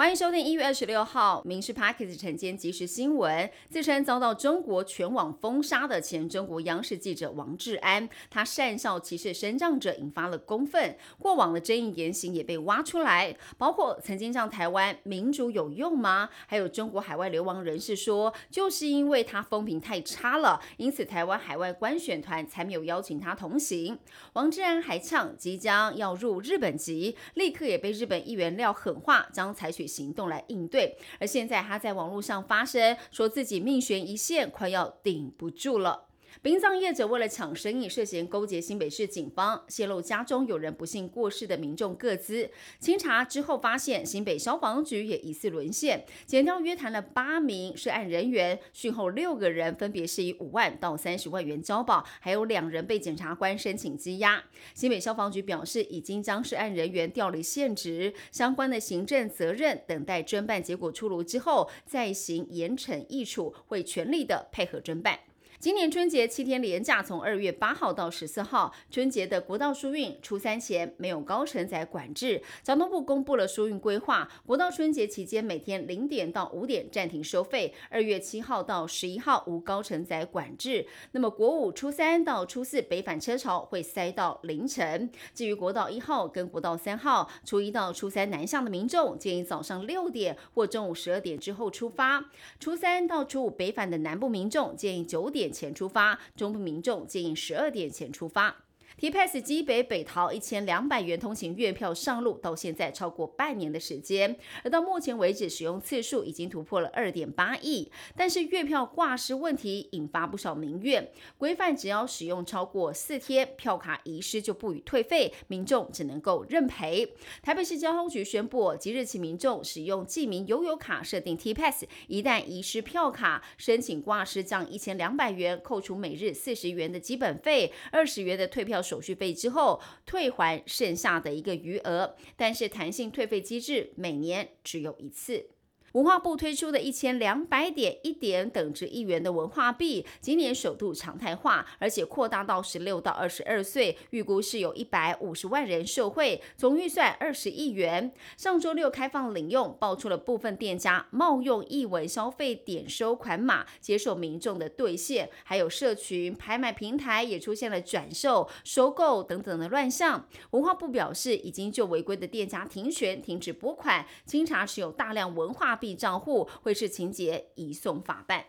欢迎收听一月二十六号《民事 Parkes 晨间即时新闻》。自称遭到中国全网封杀的前中国央视记者王志安，他善笑歧视生长者，引发了公愤。过往的争议言行也被挖出来，包括曾经向台湾民主有用吗？还有中国海外流亡人士说，就是因为他风评太差了，因此台湾海外观选团才没有邀请他同行。王志安还呛，即将要入日本籍，立刻也被日本议员撂狠话，将采取。行动来应对，而现在他在网络上发声，说自己命悬一线，快要顶不住了。殡葬业者为了抢生意，涉嫌勾结新北市警方，泄露家中有人不幸过世的民众个资。清查之后发现，新北消防局也疑似沦陷，检调约谈了八名涉案人员，讯后六个人分别是以五万到三十万元交保，还有两人被检察官申请羁押。新北消防局表示，已经将涉案人员调离现职，相关的行政责任等待侦办结果出炉之后再行严惩易处，会全力的配合侦办。今年春节七天连假，从二月八号到十四号，春节的国道疏运初三前没有高承载管制。交通部公布了疏运规划，国道春节期间每天零点到五点暂停收费。二月七号到十一号无高承载管制。那么国五初三到初四北返车潮会塞到凌晨。至于国道一号跟国道三号，初一到初三南向的民众建议早上六点或中午十二点之后出发。初三到初五北返的南部民众建议九点。前出发，中部民众建议十二点前出发。T-Pass 基北北桃一千两百元通行月票上路，到现在超过半年的时间，而到目前为止使用次数已经突破了二点八亿。但是月票挂失问题引发不少民怨，规范只要使用超过四天，票卡遗失就不予退费，民众只能够认赔。台北市交通局宣布，即日起民众使用记名悠游卡设定 T-Pass，一旦遗失票卡，申请挂失将一千两百元扣除每日四十元的基本费，二十元的退票。手续费之后退还剩下的一个余额，但是弹性退费机制每年只有一次。文化部推出的一千两百点一点等值一元的文化币，今年首度常态化，而且扩大到十六到二十二岁，预估是有一百五十万人受惠，总预算二十亿元。上周六开放领用，爆出了部分店家冒用译文消费点收款码，接受民众的兑现，还有社群拍卖平台也出现了转售、收购等等的乱象。文化部表示，已经就违规的店家停权、停止拨款，经查持有大量文化。币账户会是情节移送法办。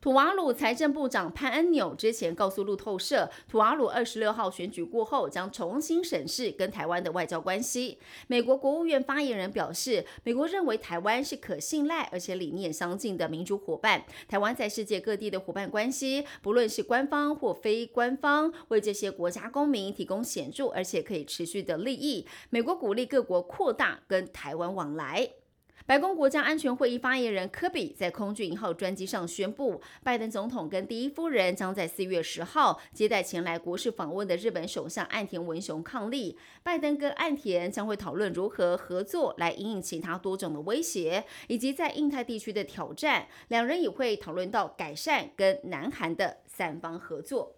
土瓦鲁财政部长潘恩纽之前告诉路透社，土瓦鲁二十六号选举过后将重新审视跟台湾的外交关系。美国国务院发言人表示，美国认为台湾是可信赖而且理念相近的民主伙伴。台湾在世界各地的伙伴关系，不论是官方或非官方，为这些国家公民提供显著而且可以持续的利益。美国鼓励各国扩大跟台湾往来。白宫国家安全会议发言人科比在空军一号专机上宣布，拜登总统跟第一夫人将在四月十号接待前来国事访问的日本首相岸田文雄伉俪。拜登跟岸田将会讨论如何合作来应应其他多种的威胁，以及在印太地区的挑战。两人也会讨论到改善跟南韩的三方合作。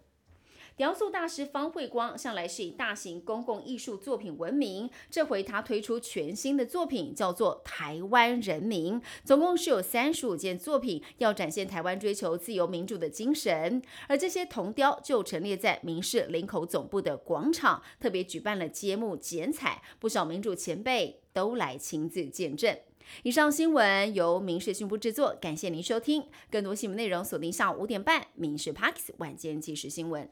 雕塑大师方慧光向来是以大型公共艺术作品闻名，这回他推出全新的作品，叫做《台湾人民》，总共是有三十五件作品，要展现台湾追求自由民主的精神。而这些铜雕就陈列在民事林口总部的广场，特别举办了揭幕剪彩，不少民主前辈都来亲自见证。以上新闻由民事讯部制作，感谢您收听。更多新闻内容锁定下午五点半《民事 Parks 晚间即时新闻》。